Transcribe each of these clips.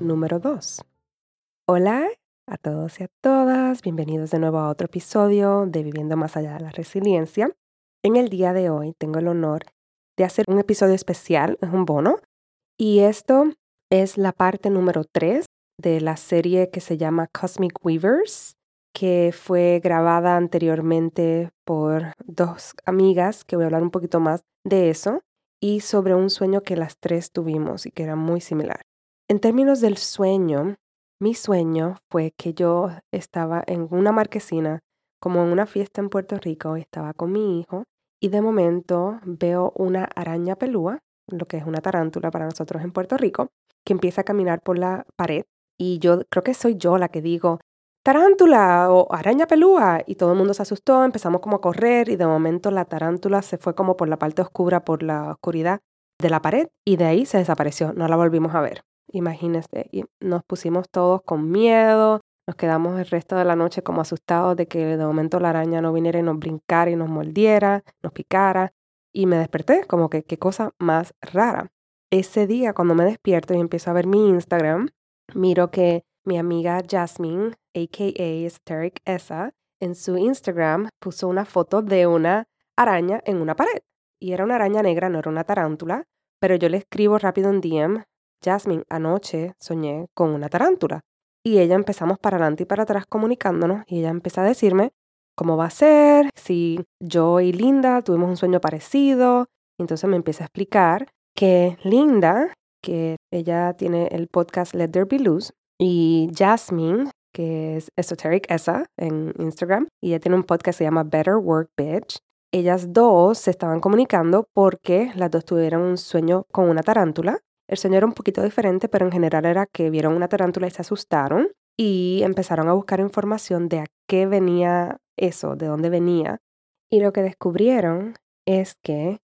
número 2. Hola a todos y a todas, bienvenidos de nuevo a otro episodio de Viviendo más allá de la resiliencia. En el día de hoy tengo el honor de hacer un episodio especial, es un bono, y esto es la parte número 3 de la serie que se llama Cosmic Weavers, que fue grabada anteriormente por dos amigas, que voy a hablar un poquito más de eso, y sobre un sueño que las tres tuvimos y que era muy similar. En términos del sueño, mi sueño fue que yo estaba en una marquesina como en una fiesta en Puerto Rico, estaba con mi hijo y de momento veo una araña pelúa, lo que es una tarántula para nosotros en Puerto Rico, que empieza a caminar por la pared y yo creo que soy yo la que digo, tarántula o araña pelúa y todo el mundo se asustó, empezamos como a correr y de momento la tarántula se fue como por la parte oscura, por la oscuridad de la pared y de ahí se desapareció, no la volvimos a ver. Imagínense, y nos pusimos todos con miedo, nos quedamos el resto de la noche como asustados de que de momento la araña no viniera y nos brincara y nos mordiera, nos picara. Y me desperté como que qué cosa más rara. Ese día cuando me despierto y empiezo a ver mi Instagram, miro que mi amiga Jasmine, aka Esteric Esa, en su Instagram puso una foto de una araña en una pared. Y era una araña negra, no era una tarántula, pero yo le escribo rápido en DM, Jasmine, anoche soñé con una tarántula. Y ella empezamos para adelante y para atrás comunicándonos y ella empezó a decirme cómo va a ser, si yo y Linda tuvimos un sueño parecido. entonces me empieza a explicar que Linda, que ella tiene el podcast Let There Be Loose, y Jasmine, que es Esoteric Esa en Instagram, y ella tiene un podcast que se llama Better Work Bitch. Ellas dos se estaban comunicando porque las dos tuvieron un sueño con una tarántula el sueño era un poquito diferente, pero en general era que vieron una tarántula y se asustaron y empezaron a buscar información de a qué venía eso, de dónde venía. Y lo que descubrieron es que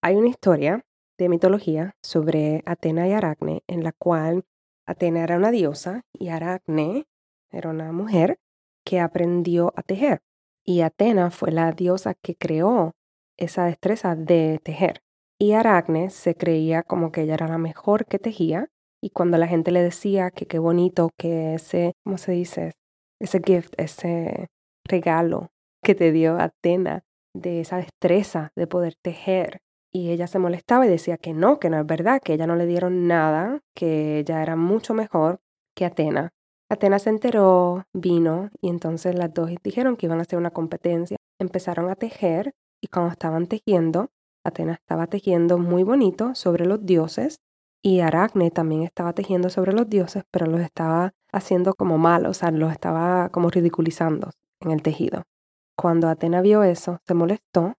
hay una historia de mitología sobre Atena y Aracne, en la cual Atena era una diosa y Aracne era una mujer que aprendió a tejer. Y Atena fue la diosa que creó esa destreza de tejer. Y Aracne se creía como que ella era la mejor que tejía. Y cuando la gente le decía que qué bonito que ese, ¿cómo se dice? Ese gift, ese regalo que te dio Atena de esa destreza de poder tejer. Y ella se molestaba y decía que no, que no es verdad, que ella no le dieron nada, que ella era mucho mejor que Atena. Atena se enteró, vino y entonces las dos dijeron que iban a hacer una competencia. Empezaron a tejer y cuando estaban tejiendo, Atena estaba tejiendo muy bonito sobre los dioses y Aracne también estaba tejiendo sobre los dioses, pero los estaba haciendo como mal, o sea, los estaba como ridiculizando en el tejido. Cuando Atena vio eso, se molestó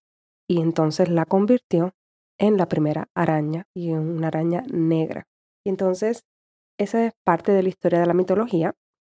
y entonces la convirtió en la primera araña y en una araña negra. Y entonces, esa es parte de la historia de la mitología,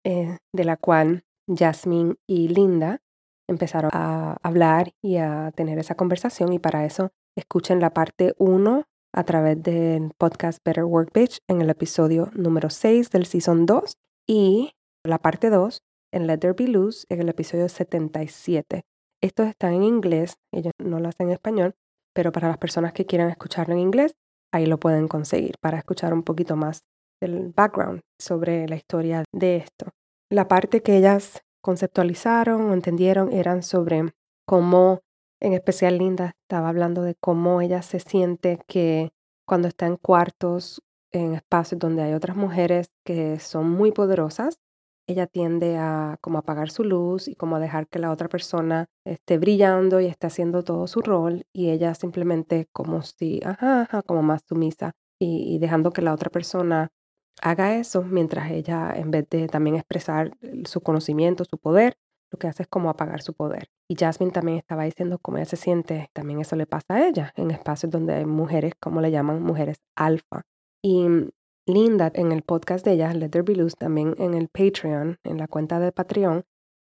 eh, de la cual Jasmine y Linda empezaron a hablar y a tener esa conversación y para eso Escuchen la parte 1 a través del podcast Better Work Bitch en el episodio número 6 del Season 2 y la parte 2 en Let There Be Loose en el episodio 77. Estos están en inglés, ellos no lo hacen en español, pero para las personas que quieran escucharlo en inglés, ahí lo pueden conseguir para escuchar un poquito más del background sobre la historia de esto. La parte que ellas conceptualizaron o entendieron eran sobre cómo en especial Linda estaba hablando de cómo ella se siente que cuando está en cuartos, en espacios donde hay otras mujeres que son muy poderosas, ella tiende a como apagar su luz y como a dejar que la otra persona esté brillando y esté haciendo todo su rol y ella simplemente como si, ajá, ajá como más sumisa y, y dejando que la otra persona haga eso mientras ella en vez de también expresar su conocimiento, su poder, lo que hace es como apagar su poder. Y Jasmine también estaba diciendo cómo ella se siente, también eso le pasa a ella, en espacios donde hay mujeres, como le llaman, mujeres alfa. Y Linda, en el podcast de ella, Let There Be Loose, también en el Patreon, en la cuenta de Patreon,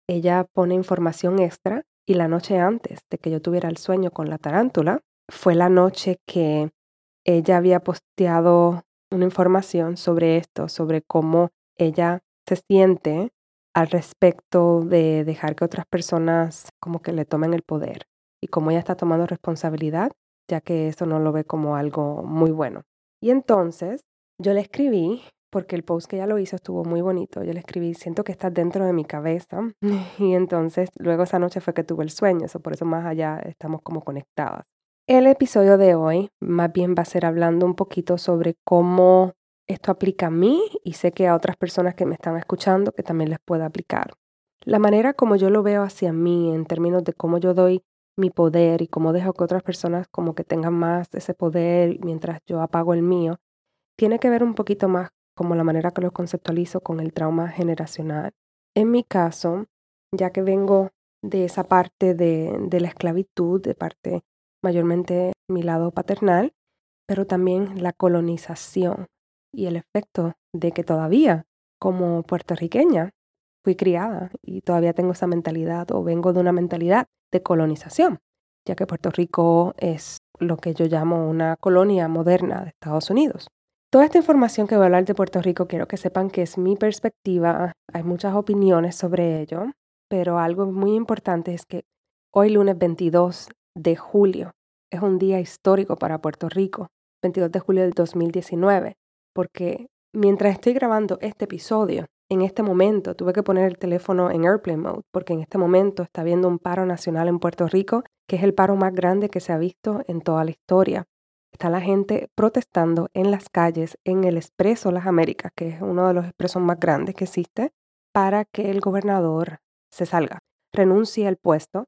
ella pone información extra y la noche antes de que yo tuviera el sueño con la tarántula, fue la noche que ella había posteado una información sobre esto, sobre cómo ella se siente al respecto de dejar que otras personas como que le tomen el poder y cómo ella está tomando responsabilidad, ya que eso no lo ve como algo muy bueno. Y entonces yo le escribí, porque el post que ella lo hizo estuvo muy bonito, yo le escribí, siento que estás dentro de mi cabeza. Y entonces luego esa noche fue que tuve el sueño, eso por eso más allá estamos como conectadas. El episodio de hoy más bien va a ser hablando un poquito sobre cómo esto aplica a mí y sé que a otras personas que me están escuchando que también les pueda aplicar. La manera como yo lo veo hacia mí en términos de cómo yo doy mi poder y cómo dejo que otras personas como que tengan más ese poder mientras yo apago el mío, tiene que ver un poquito más como la manera que lo conceptualizo con el trauma generacional. En mi caso, ya que vengo de esa parte de, de la esclavitud, de parte mayormente mi lado paternal, pero también la colonización y el efecto de que todavía, como puertorriqueña, fui criada y todavía tengo esa mentalidad o vengo de una mentalidad de colonización, ya que Puerto Rico es lo que yo llamo una colonia moderna de Estados Unidos. Toda esta información que voy a hablar de Puerto Rico quiero que sepan que es mi perspectiva, hay muchas opiniones sobre ello, pero algo muy importante es que hoy lunes 22 de julio. Es un día histórico para Puerto Rico, 22 de julio del 2019, porque mientras estoy grabando este episodio, en este momento tuve que poner el teléfono en airplane mode, porque en este momento está habiendo un paro nacional en Puerto Rico, que es el paro más grande que se ha visto en toda la historia. Está la gente protestando en las calles, en el Expreso Las Américas, que es uno de los expresos más grandes que existe, para que el gobernador se salga, renuncie al puesto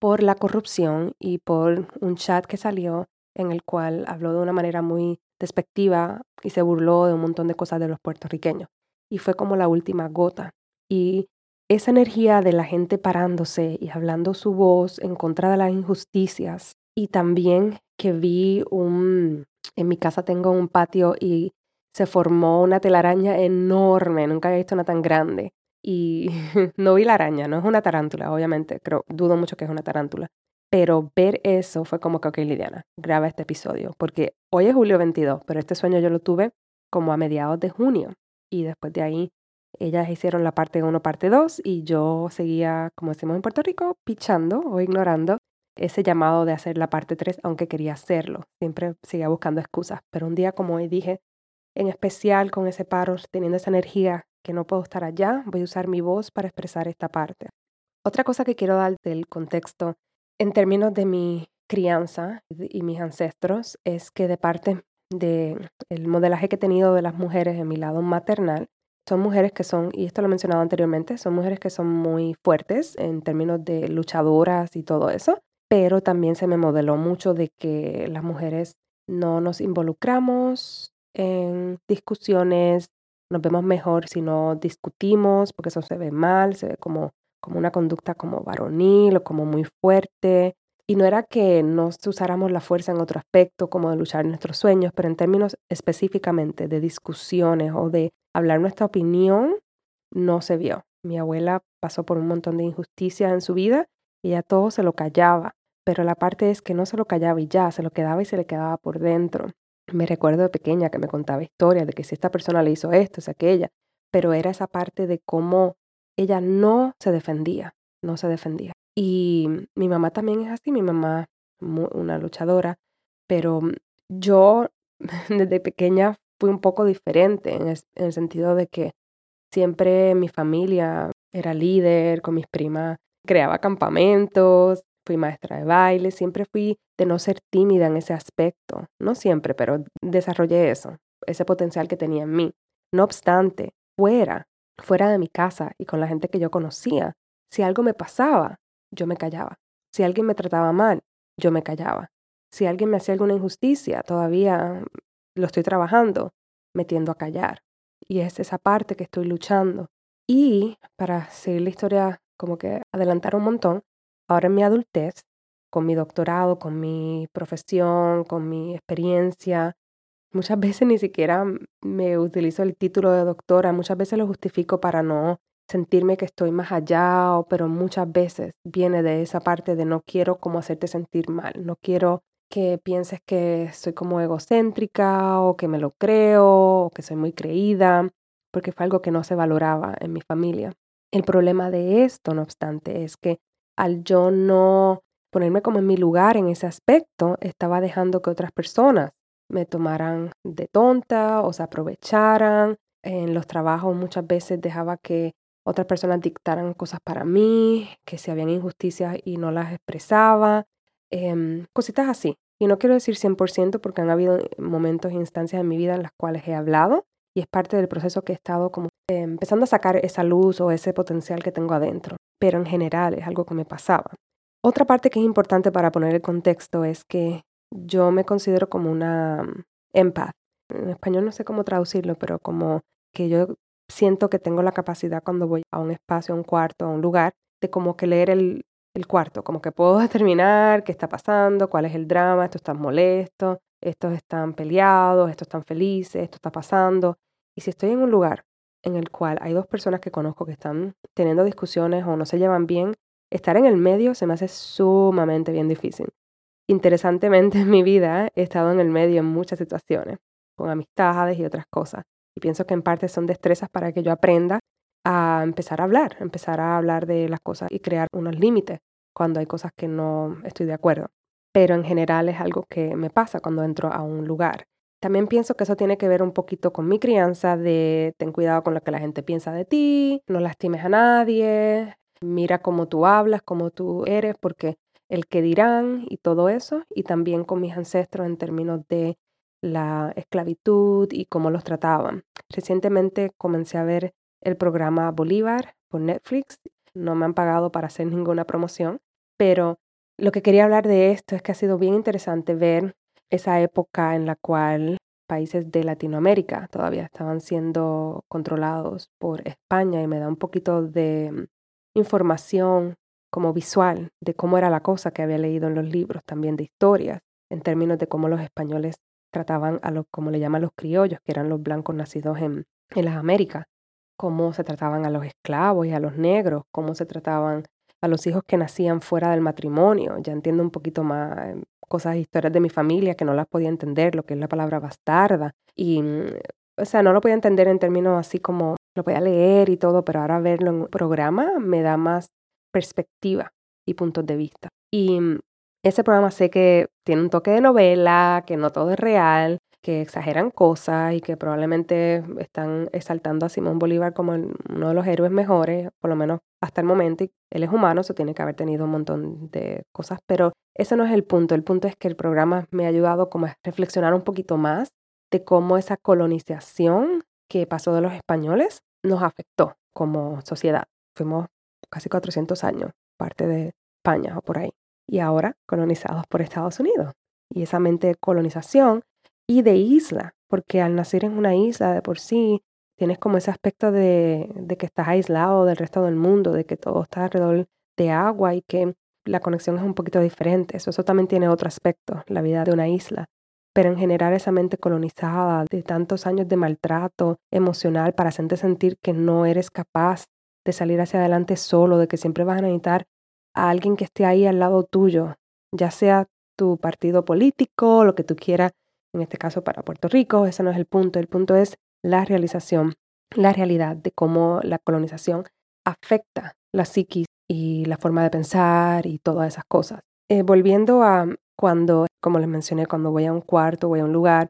por la corrupción y por un chat que salió en el cual habló de una manera muy despectiva y se burló de un montón de cosas de los puertorriqueños. Y fue como la última gota. Y esa energía de la gente parándose y hablando su voz en contra de las injusticias. Y también que vi un, en mi casa tengo un patio y se formó una telaraña enorme, nunca había visto una tan grande y no vi la araña, no es una tarántula, obviamente, creo, dudo mucho que es una tarántula. Pero ver eso fue como que, ok, Lidiana, graba este episodio, porque hoy es julio 22, pero este sueño yo lo tuve como a mediados de junio. Y después de ahí, ellas hicieron la parte 1, parte 2, y yo seguía, como decimos en Puerto Rico, pichando o ignorando ese llamado de hacer la parte 3, aunque quería hacerlo. Siempre seguía buscando excusas. Pero un día como hoy dije, en especial con ese paro, teniendo esa energía que no puedo estar allá, voy a usar mi voz para expresar esta parte. Otra cosa que quiero dar del contexto en términos de mi crianza y mis ancestros es que de parte del modelaje que he tenido de las mujeres en mi lado maternal, son mujeres que son, y esto lo he mencionado anteriormente, son mujeres que son muy fuertes en términos de luchadoras y todo eso, pero también se me modeló mucho de que las mujeres no nos involucramos en discusiones nos vemos mejor si no discutimos, porque eso se ve mal, se ve como, como una conducta como varonil o como muy fuerte. Y no era que no usáramos la fuerza en otro aspecto, como de luchar nuestros sueños, pero en términos específicamente de discusiones o de hablar nuestra opinión, no se vio. Mi abuela pasó por un montón de injusticias en su vida y ella todo se lo callaba, pero la parte es que no se lo callaba y ya, se lo quedaba y se le quedaba por dentro. Me recuerdo de pequeña que me contaba historias de que si esta persona le hizo esto, es aquella, pero era esa parte de cómo ella no se defendía, no se defendía. Y mi mamá también es así, mi mamá una luchadora, pero yo desde pequeña fui un poco diferente en, el sentido de que siempre mi familia era líder, con mis primas creaba campamentos, fui maestra de baile, siempre fui de no ser tímida en ese aspecto. No siempre, pero desarrollé eso, ese potencial que tenía en mí. No obstante, fuera, fuera de mi casa y con la gente que yo conocía, si algo me pasaba, yo me callaba. Si alguien me trataba mal, yo me callaba. Si alguien me hacía alguna injusticia, todavía lo estoy trabajando, metiendo a callar. Y es esa parte que estoy luchando. Y para seguir la historia como que adelantar un montón. Ahora en mi adultez, con mi doctorado, con mi profesión, con mi experiencia, muchas veces ni siquiera me utilizo el título de doctora, muchas veces lo justifico para no sentirme que estoy más allá, pero muchas veces viene de esa parte de no quiero como hacerte sentir mal, no quiero que pienses que soy como egocéntrica o que me lo creo o que soy muy creída, porque fue algo que no se valoraba en mi familia. El problema de esto, no obstante, es que al yo no ponerme como en mi lugar en ese aspecto, estaba dejando que otras personas me tomaran de tonta o se aprovecharan. En los trabajos muchas veces dejaba que otras personas dictaran cosas para mí, que si habían injusticias y no las expresaba, em, cositas así. Y no quiero decir 100% porque han habido momentos e instancias en mi vida en las cuales he hablado y es parte del proceso que he estado como empezando a sacar esa luz o ese potencial que tengo adentro. Pero en general es algo que me pasaba. Otra parte que es importante para poner el contexto es que yo me considero como una empath. En español no sé cómo traducirlo, pero como que yo siento que tengo la capacidad cuando voy a un espacio, a un cuarto, a un lugar, de como que leer el, cuarto, como que puedo determinar qué está pasando, cuál es el drama, esto está molesto, estos están peleados, estos están felices, esto está pasando. Y si estoy en un lugar en el cual hay dos personas que conozco que están teniendo discusiones o no se llevan bien, estar en el medio se me hace sumamente bien difícil. Interesantemente en mi vida he estado en el medio en muchas situaciones, con amistades y otras cosas. Y pienso que en parte son destrezas para que yo aprenda a empezar a hablar, empezar a hablar de las cosas y crear unos límites cuando hay cosas que no estoy de acuerdo. Pero en general es algo que me pasa cuando entro a un lugar. También pienso que eso tiene que ver un poquito con mi crianza de ten cuidado con lo que la gente piensa de ti, no lastimes a nadie, mira cómo tú hablas, cómo tú eres, porque el que dirán y todo eso, y también con mis ancestros en términos de la esclavitud y cómo los trataban. Recientemente comencé a ver el programa Bolívar por Netflix. No me han pagado para hacer ninguna promoción, pero lo que quería hablar de esto es que ha sido bien interesante ver esa época en la cual países de Latinoamérica todavía estaban siendo controlados por España y me da un poquito de información como visual de cómo era la cosa que había leído en los libros, también de historias, en términos de cómo los españoles trataban a los, como le llaman los criollos, que eran los blancos nacidos en, en las Américas cómo se trataban a los esclavos y a los negros, cómo se trataban a los hijos que nacían fuera del matrimonio. Ya entiendo un poquito más em, cosas, historias de mi familia que no las podía entender, lo que es la palabra bastarda. Y, mm, o sea, no lo podía entender en términos así como lo podía leer y todo, pero ahora verlo en un programa me da más perspectiva y puntos de vista. Y mm, ese programa sé que tiene un toque de novela, que no todo es real, que exageran cosas y que probablemente están exaltando a Simón Bolívar como uno de los héroes mejores, por lo menos hasta el momento. Él es humano, eso tiene que haber tenido un montón de cosas, pero ese no es el punto. El punto es que el programa me ha ayudado como a reflexionar un poquito más de cómo esa colonización que pasó de los españoles nos afectó como sociedad. Fuimos casi 400 años parte de España o por ahí y ahora colonizados por Estados Unidos. Y esa mente de colonización y de isla, porque al nacer en una isla de por sí, tienes como ese aspecto de, que estás aislado del resto del mundo, de que todo está alrededor de agua y que la conexión es un poquito diferente. Eso, eso también tiene otro aspecto, la vida de una isla. Pero en general esa mente colonizada de tantos años de maltrato emocional para hacerte sentir que no eres capaz de salir hacia adelante solo, de que siempre vas a necesitar a alguien que esté ahí al lado tuyo, ya sea tu partido político, lo que tú quieras en este caso para Puerto Rico, ese no es el punto, el punto es la realización, la realidad de cómo la colonización afecta la psiquis y la forma de pensar y todas esas cosas. Eh, volviendo a cuando, como les mencioné, cuando voy a un cuarto, voy a un lugar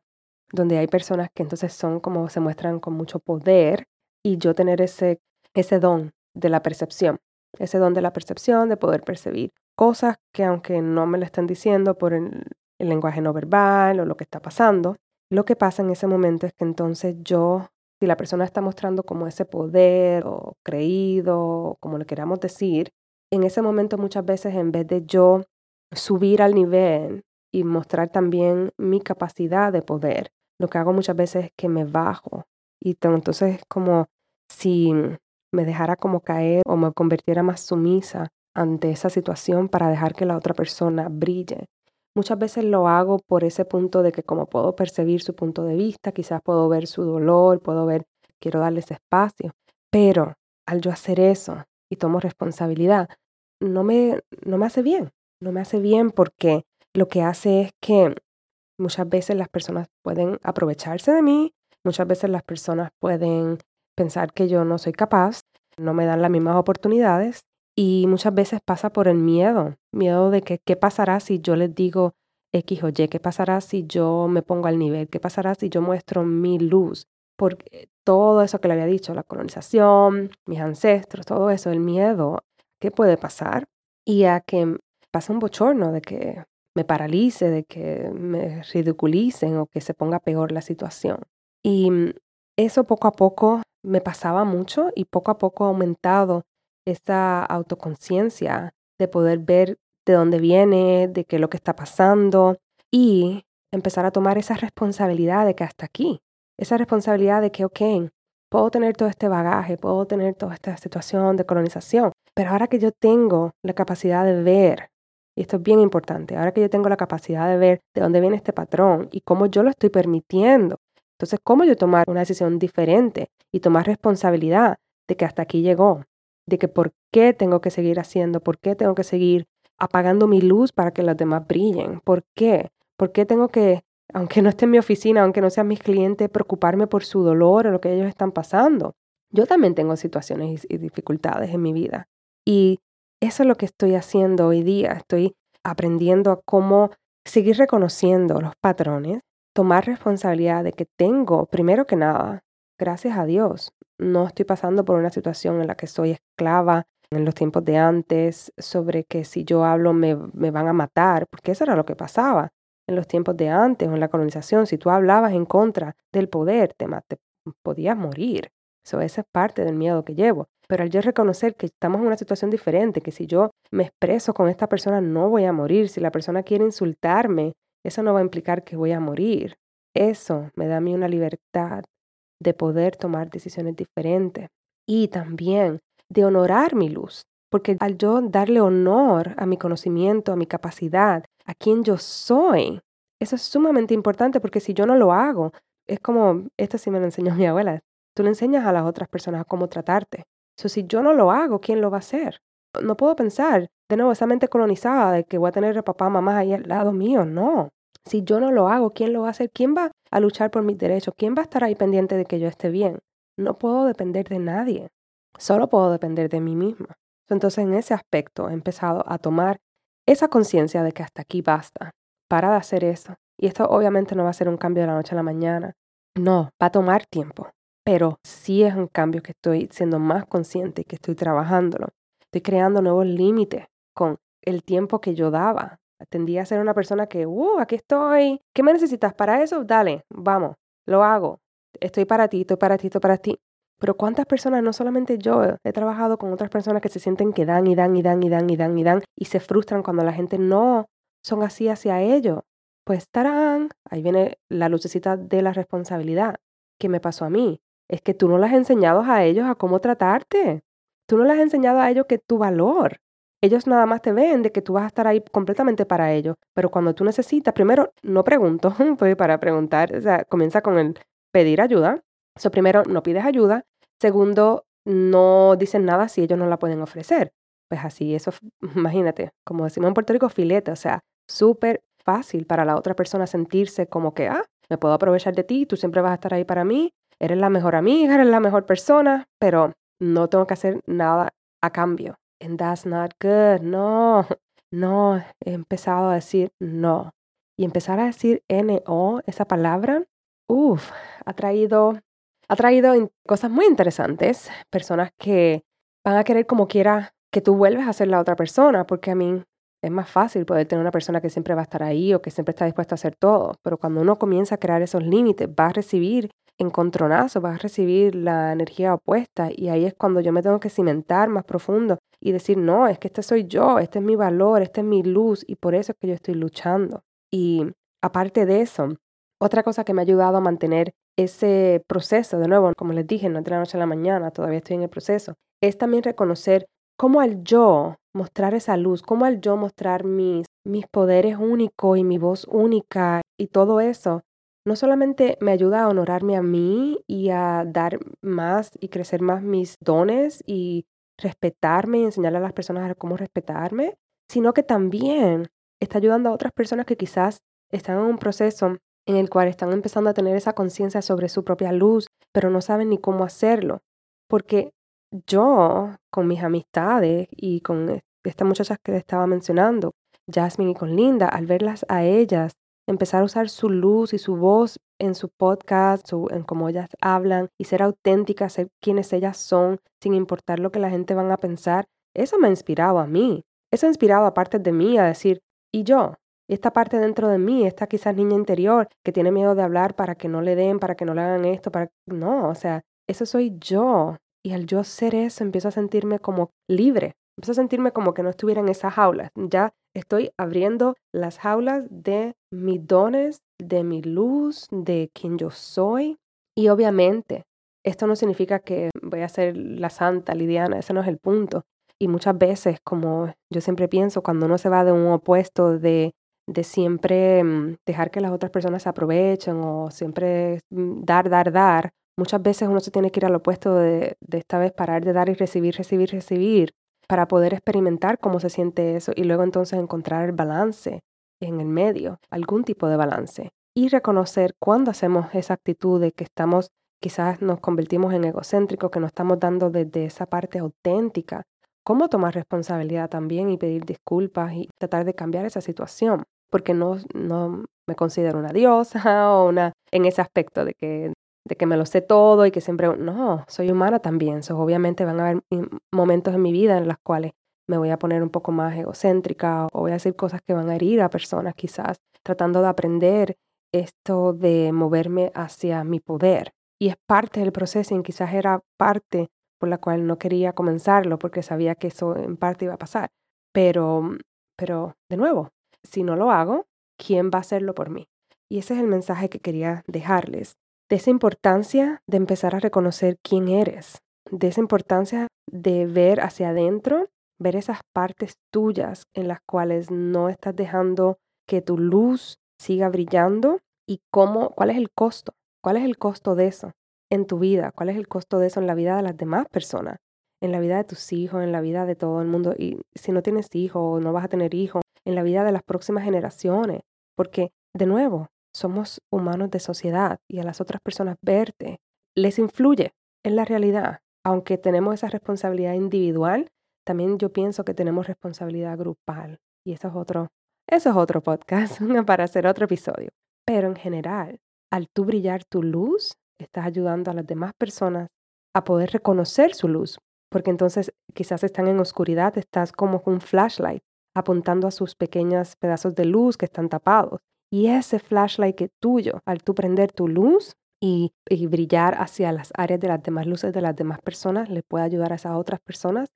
donde hay personas que entonces son como se muestran con mucho poder y yo tener ese, ese don de la percepción, ese don de la percepción, de poder percibir cosas que aunque no me lo estén diciendo por el, lenguaje no verbal o lo que está pasando. Lo que pasa en ese momento es que entonces yo, si la persona está mostrando como ese poder o creído, como le queramos decir, en ese momento muchas veces en vez de yo subir al nivel y mostrar también mi capacidad de poder, lo que hago muchas veces es que me bajo. Y entonces es como si me dejara como caer o me convirtiera más sumisa ante esa situación para dejar que la otra persona brille. Muchas veces lo hago por ese punto de que como puedo percibir su punto de vista, quizás puedo ver su dolor, puedo ver, quiero darle ese espacio, pero al yo hacer eso y tomo responsabilidad, no me, no me hace bien, no me hace bien porque lo que hace es que muchas veces las personas pueden aprovecharse de mí, muchas veces las personas pueden pensar que yo no soy capaz, no me dan las mismas oportunidades y muchas veces pasa por el miedo, miedo de que qué pasará si yo les digo X o Y, qué pasará si yo me pongo al nivel, qué pasará si yo muestro mi luz, porque todo eso que le había dicho, la colonización, mis ancestros, todo eso, el miedo, ¿qué puede pasar? Y a que pase un bochorno de que me paralice, de que me ridiculicen o que se ponga peor la situación. Y eso poco a poco me pasaba mucho y poco a poco ha aumentado esa autoconciencia de poder ver de dónde viene, de qué es lo que está pasando y empezar a tomar esa responsabilidad de que hasta aquí, esa responsabilidad de que, ok, puedo tener todo este bagaje, puedo tener toda esta situación de colonización, pero ahora que yo tengo la capacidad de ver, y esto es bien importante, ahora que yo tengo la capacidad de ver de dónde viene este patrón y cómo yo lo estoy permitiendo, entonces, ¿cómo yo tomar una decisión diferente y tomar responsabilidad de que hasta aquí llegó? de que por qué tengo que seguir haciendo, por qué tengo que seguir apagando mi luz para que los demás brillen, por qué, por qué tengo que, aunque no esté en mi oficina, aunque no sean mis clientes, preocuparme por su dolor o lo que ellos están pasando. Yo también tengo situaciones y dificultades en mi vida. Y eso es lo que estoy haciendo hoy día. Estoy aprendiendo a cómo seguir reconociendo los patrones, tomar responsabilidad de que tengo, primero que nada, gracias a Dios, no estoy pasando por una situación en la que soy esclava en los tiempos de antes, sobre que si yo hablo me, van a matar, porque eso era lo que pasaba en los tiempos de antes o en la colonización. Si tú hablabas en contra del poder, te, te podías morir. Eso, esa es parte del miedo que llevo. Pero al yo reconocer que estamos en una situación diferente, que si yo me expreso con esta persona no voy a morir, si la persona quiere insultarme, eso no va a implicar que voy a morir. Eso me da a mí una libertad de poder tomar decisiones diferentes y también de honorar mi luz, porque al yo darle honor a mi conocimiento, a mi capacidad, a quien yo soy, eso es sumamente importante porque si yo no lo hago, es como, esto sí me lo enseñó mi abuela, tú le enseñas a las otras personas cómo tratarte. So, si yo no lo hago, ¿quién lo va a hacer? No puedo pensar, de nuevo, esa mente colonizada de que voy a tener a papá, mamá ahí al lado mío, no. Si yo no lo hago, ¿quién lo va a hacer? ¿Quién va a luchar por mis derechos? ¿Quién va a estar ahí pendiente de que yo esté bien? No puedo depender de nadie. Solo puedo depender de mí misma. Entonces, en ese aspecto, he empezado a tomar esa conciencia de que hasta aquí basta. Para de hacer eso. Y esto obviamente no va a ser un cambio de la noche a la mañana. No, va a tomar tiempo. Pero sí es un cambio que estoy siendo más consciente y que estoy trabajándolo. Estoy creando nuevos límites con el tiempo que yo daba Tendía a ser una persona que, uh, aquí estoy. ¿Qué me necesitas para eso? Dale, vamos, lo hago. Estoy para ti, estoy para ti, estoy para ti. Pero ¿cuántas personas, no solamente yo, he trabajado con otras personas que se sienten que dan y dan y dan y dan y dan y dan y se frustran cuando la gente no son así hacia ellos? Pues estarán, ahí viene la lucecita de la responsabilidad. ¿Qué me pasó a mí? Es que tú no les has enseñado a ellos a cómo tratarte. Tú no les has enseñado a ellos que tu valor, ellos nada más te ven de que tú vas a estar ahí completamente para ellos. Pero cuando tú necesitas, primero, no pregunto, pues para preguntar, o sea, comienza con el pedir ayuda. So, primero, no pides ayuda. Segundo, no dicen nada si ellos no la pueden ofrecer. Pues así, eso, imagínate, como decimos en Puerto Rico, filete, o sea, súper fácil para la otra persona sentirse como que, ah, me puedo aprovechar de ti, tú siempre vas a estar ahí para mí, eres la mejor amiga, eres la mejor persona, pero no tengo que hacer nada a cambio and that's not good. No, no, he empezado a decir no. Y empezar a decir N-O, esa palabra, uff, ha traído, ha traído cosas muy interesantes. Personas que van a querer como quiera que tú vuelves a ser la otra persona, porque a mí es más fácil poder tener una persona que siempre va a estar ahí o que siempre está dispuesta a hacer todo. Pero cuando uno comienza a crear esos límites, va a recibir encontronazo, vas a recibir la energía opuesta y ahí es cuando yo me tengo que cimentar más profundo y decir, no, es que este soy yo, este es mi valor, este es mi luz y por eso es que yo estoy luchando. Y aparte de eso, Otra cosa que me ha ayudado a mantener ese proceso, de nuevo, como les dije, no es de la noche a la mañana, todavía estoy en el proceso, es también reconocer cómo al yo mostrar esa luz, cómo al yo mostrar mis, mis poderes únicos y mi voz única y todo eso, no solamente me ayuda a honorarme a mí y a dar más y crecer más mis dones y respetarme y enseñarle a las personas cómo respetarme, sino que también está ayudando a otras personas que quizás están en un proceso en el cual están empezando a tener esa conciencia sobre su propia luz, pero no saben ni cómo hacerlo. Porque yo, con mis amistades y con e, estas muchachas que estaba mencionando, Jasmine y con Linda, al verlas a ellas empezar a usar su luz y su voz en su podcast, en cómo ellas hablan y ser auténticas, ser quienes ellas son, sin importar lo que la gente van a pensar, eso me ha inspirado a mí. Eso ha inspirado a partes de mí a decir, ¿y yo? esta parte dentro de mí, esta quizás niña interior que tiene miedo de hablar para que no le den, para que no le hagan esto, para... No, o sea, eso soy yo. Y al yo ser eso, empiezo a sentirme como libre. Empiezo a sentirme como que no estuviera en esas jaulas. Ya estoy abriendo las jaulas de mis dones, de mi luz, de quien yo soy. Y obviamente, esto no significa que voy a ser la santa Lidiana, ese no es el punto. Y muchas veces, como yo siempre pienso, cuando uno se va de un opuesto de de siempre mm, dejar que las otras personas se aprovechen o siempre mm, dar, dar, dar, muchas veces uno se tiene que ir al opuesto de, de esta vez parar de dar y recibir, recibir, recibir, para poder experimentar cómo se siente eso y luego entonces encontrar el balance en el medio, algún tipo de balance. Y reconocer cuando hacemos esa actitud de que estamos, quizás nos convertimos en egocéntricos, que nos estamos dando desde esa parte auténtica, cómo tomar responsabilidad también y pedir disculpas y tratar de cambiar esa situación, porque no, no me considero una diosa o una en ese aspecto de que, de que me lo sé todo y que siempre, no, soy humana también, so, obviamente van a haber momentos en mi vida en los cuales me voy a poner un poco más egocéntrica o voy a decir cosas que van a herir a personas quizás, tratando de aprender esto de moverme hacia mi poder. Y es parte del proceso y quizás era parte por la cual no quería comenzarlo porque sabía que eso en parte iba a pasar. Pero, pero, de nuevo, si no lo hago, ¿quién va a hacerlo por mí? Y ese es el mensaje que quería dejarles, de esa importancia de empezar a reconocer quién eres, de esa importancia de ver hacia adentro, ver esas partes tuyas en las cuales no estás dejando que tu luz siga brillando y cómo, cuál es el costo, cuál es el costo de eso en tu vida, cuál es el costo de eso en la vida de las demás personas, en la vida de tus hijos, en la vida de todo el mundo. Y si no tienes hijos o no vas a tener hijos, en la vida de las próximas generaciones. Porque, de nuevo, somos humanos de sociedad y a las otras personas verte les influye en la realidad. Aunque tenemos esa responsabilidad individual, también yo pienso que tenemos responsabilidad grupal. Y eso es otro, eso es otro podcast para hacer otro episodio. Pero en general, al tú brillar tu luz, estás ayudando a las demás personas a poder reconocer su luz, porque entonces quizás están en oscuridad, estás como un flashlight apuntando a sus pequeños pedazos de luz que están tapados. Y ese flashlight que tuyo, al tú prender tu luz y, brillar hacia las áreas de las demás luces de las demás personas, le puede ayudar a esas otras personas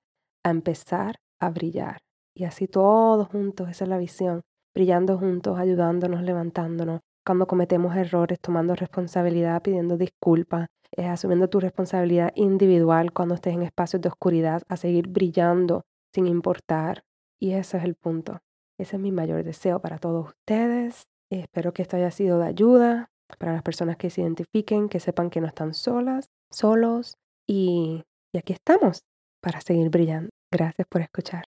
a empezar a brillar. Y así todos juntos, esa es la visión, brillando juntos, ayudándonos, levantándonos, cuando cometemos errores, tomando responsabilidad, pidiendo disculpas, eh, asumiendo tu responsabilidad individual cuando estés en espacios de oscuridad, a seguir brillando sin importar. Y ese es el punto. Ese es mi mayor deseo para todos ustedes. Espero que esto haya sido de ayuda para las personas que se identifiquen, que sepan que no están solas, solos. Y, y aquí estamos para seguir brillando. Gracias por escuchar.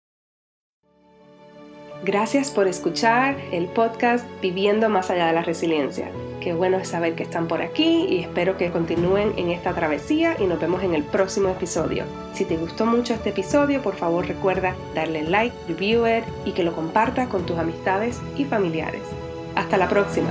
Gracias por escuchar el podcast Viviendo más allá de la resiliencia. Qué bueno es saber que están por aquí y espero que continúen en esta travesía y nos vemos en el próximo episodio. Si te gustó mucho este episodio, por favor recuerda darle like, review it y que lo compartas con tus amistades y familiares. Hasta la próxima.